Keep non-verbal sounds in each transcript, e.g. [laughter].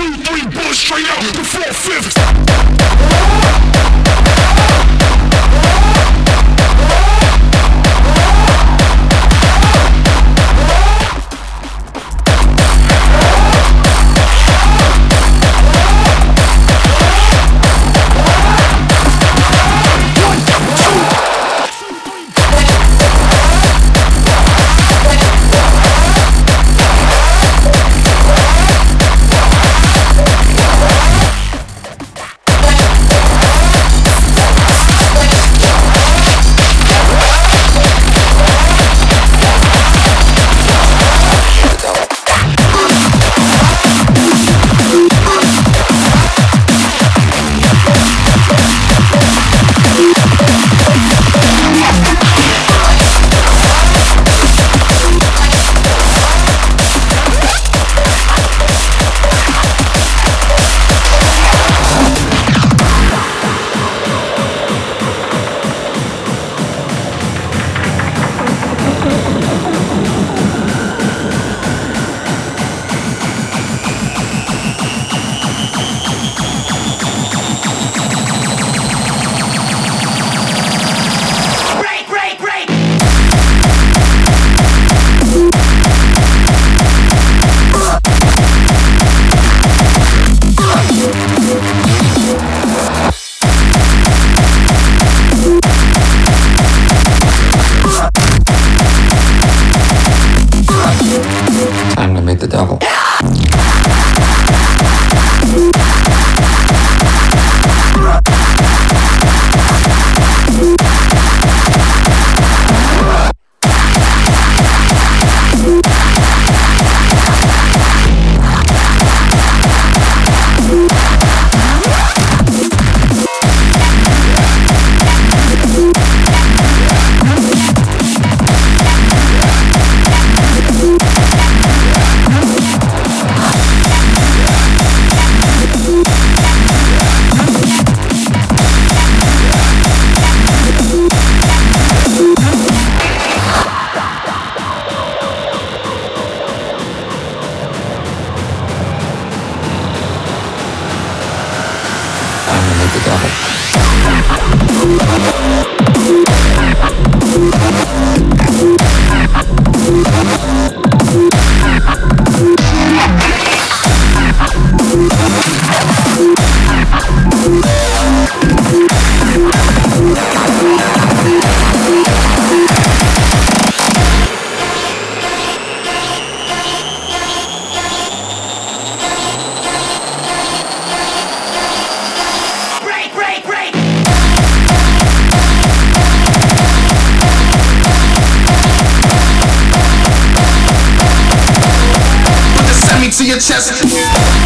two, three, bullets straight out the four, fifth. to your chest.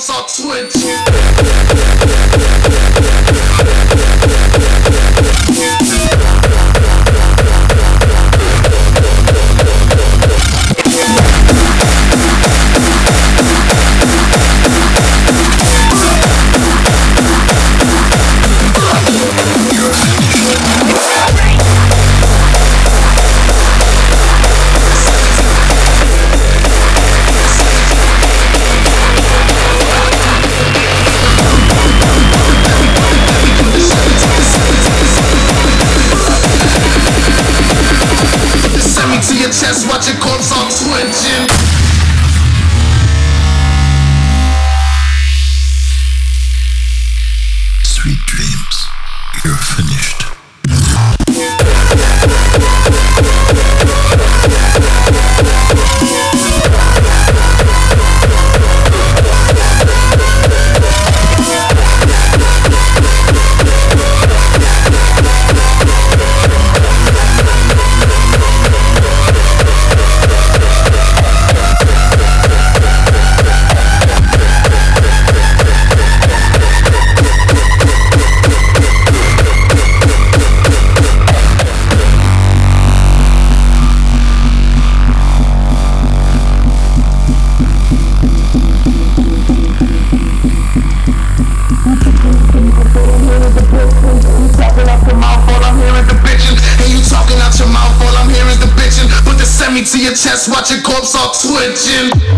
thumbs are twitching. To your chest, watch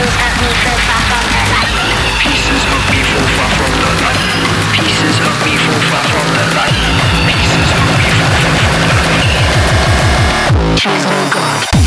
Pieces of me fall far from the light. Pieces of me fall far from the light. Pieces of me fall far from the light. Pieces of me fall far from the light. Me, God.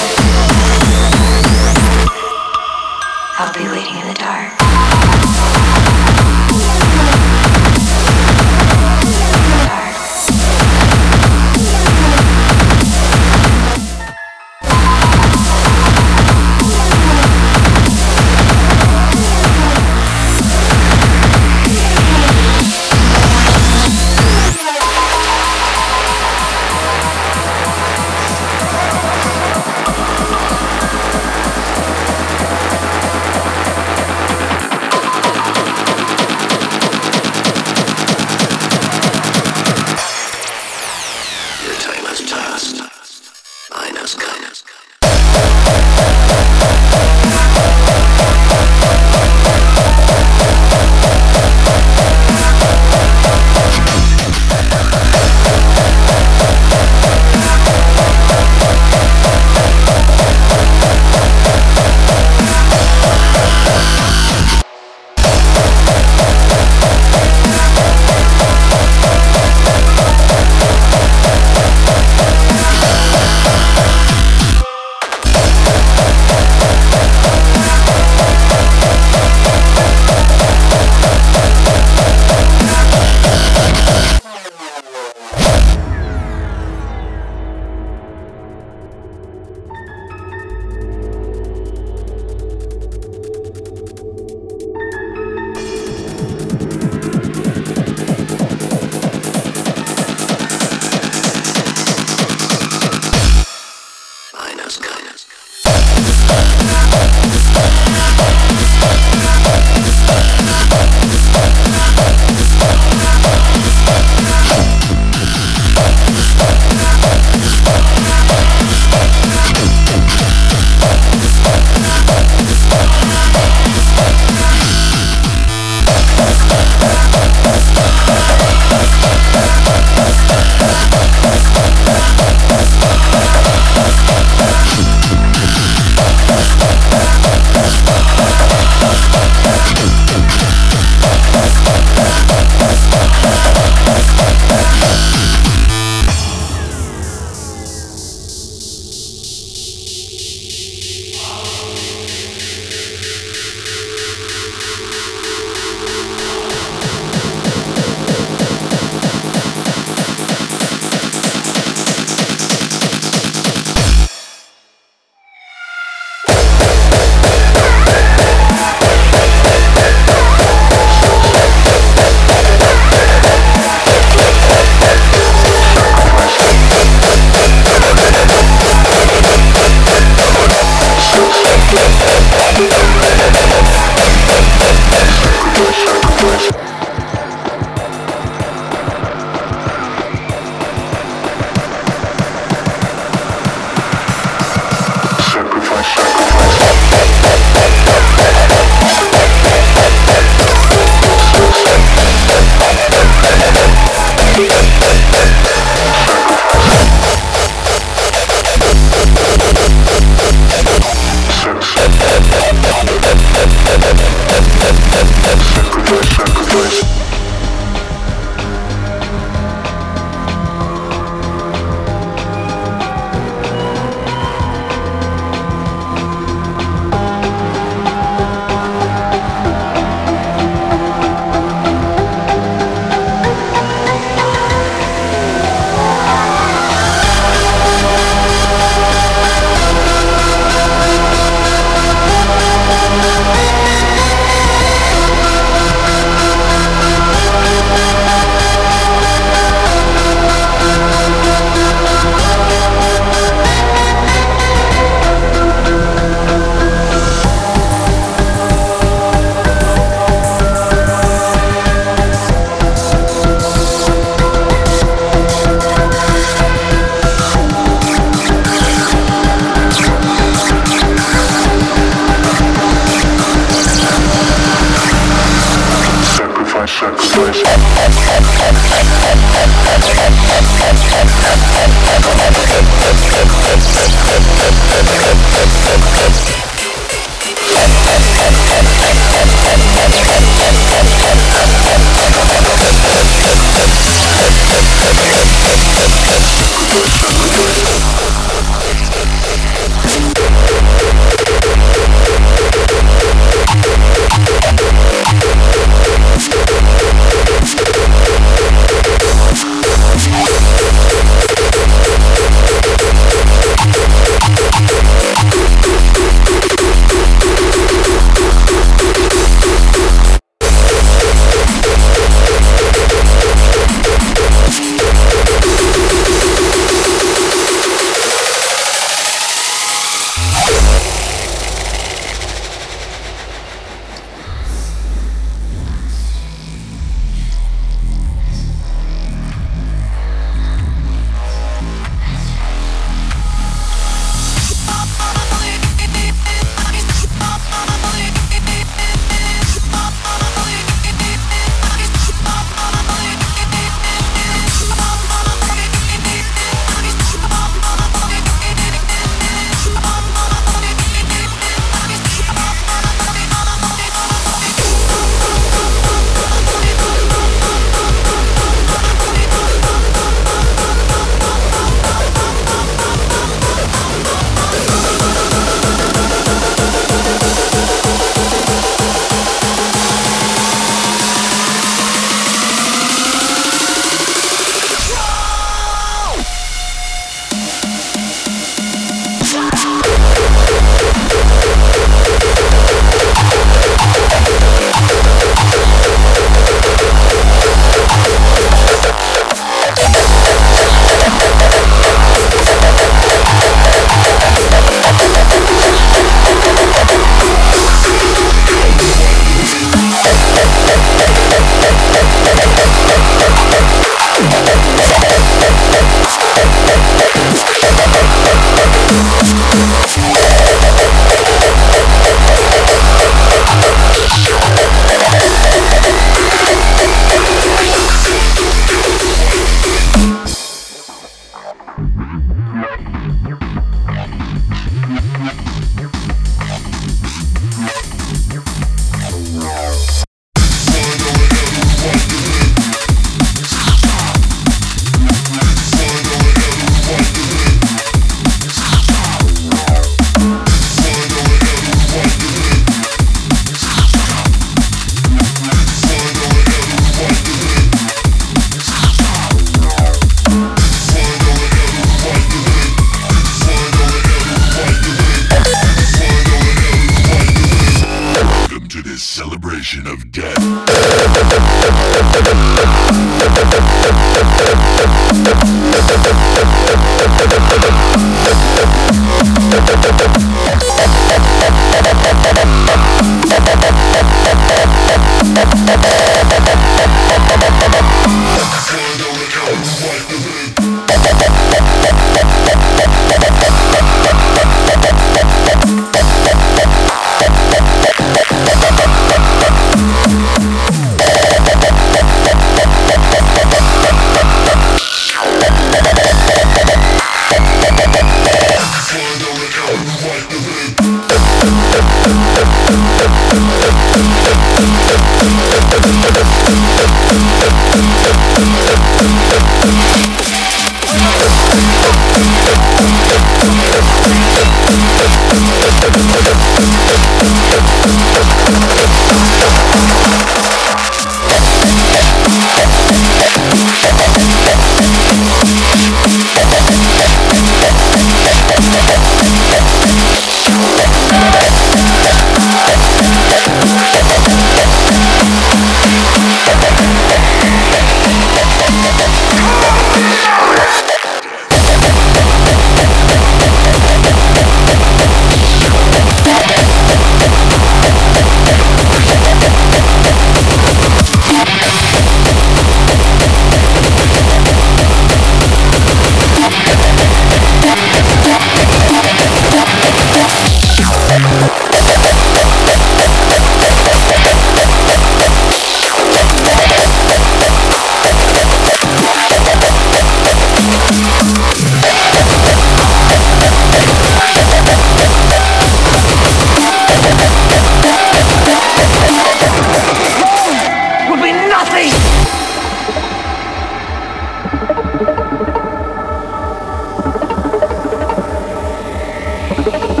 Enslaved [laughs] it.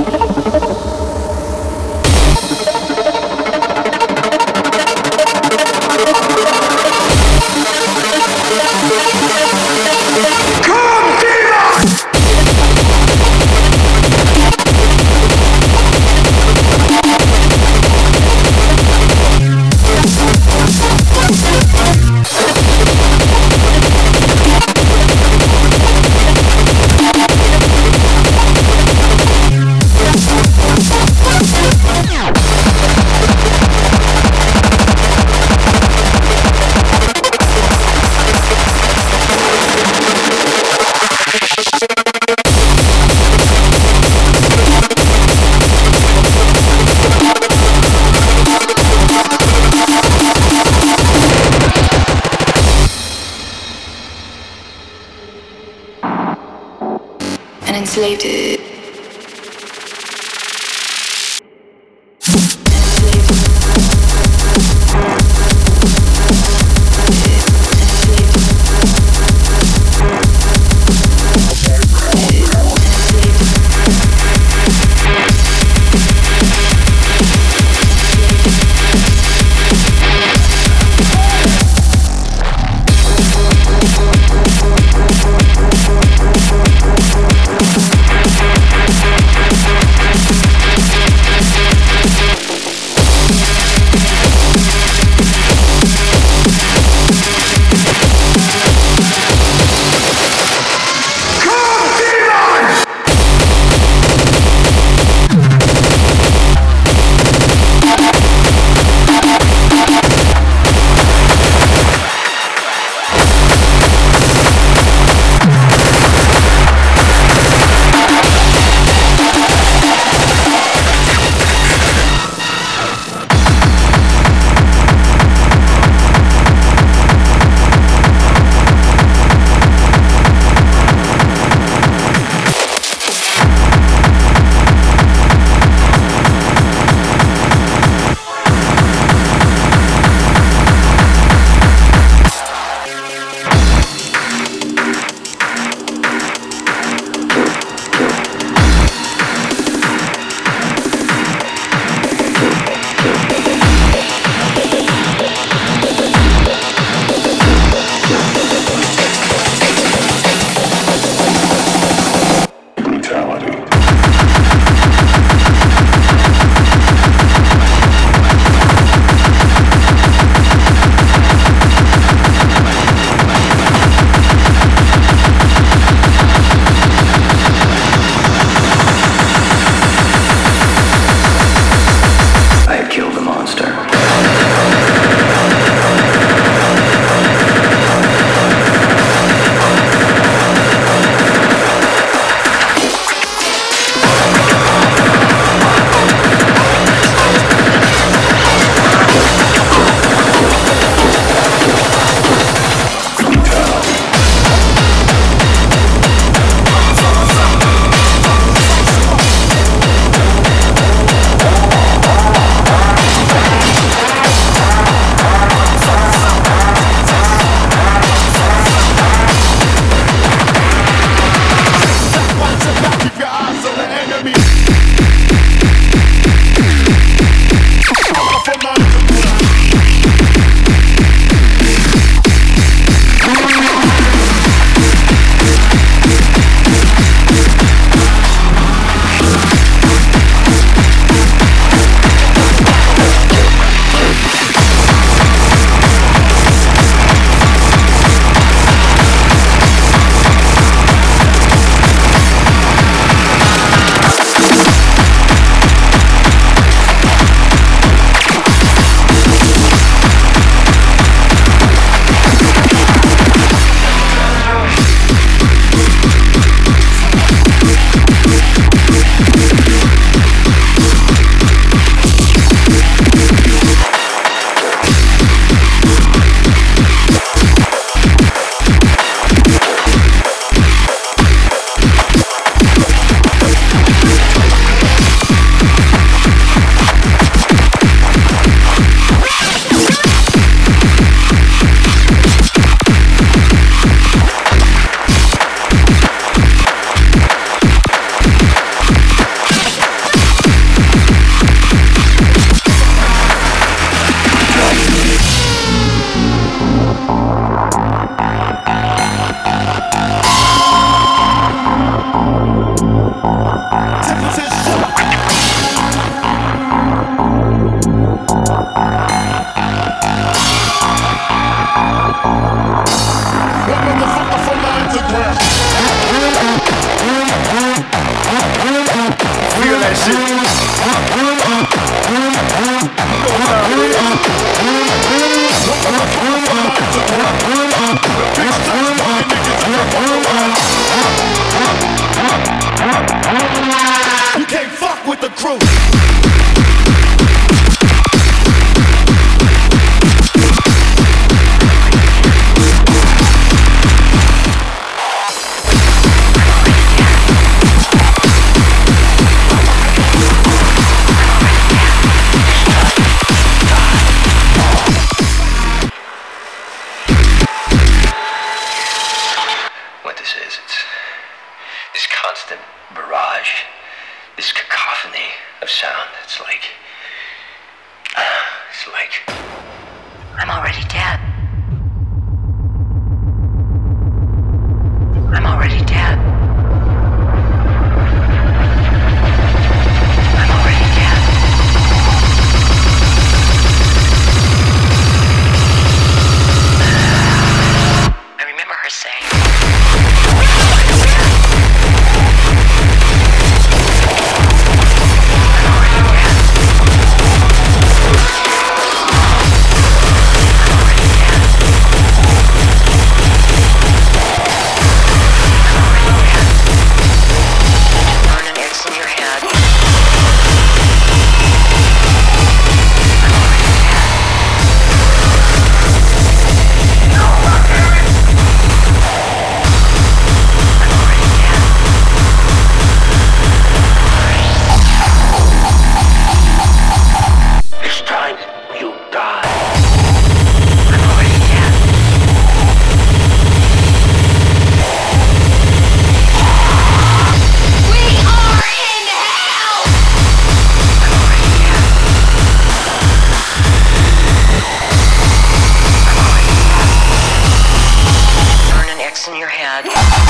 in your head.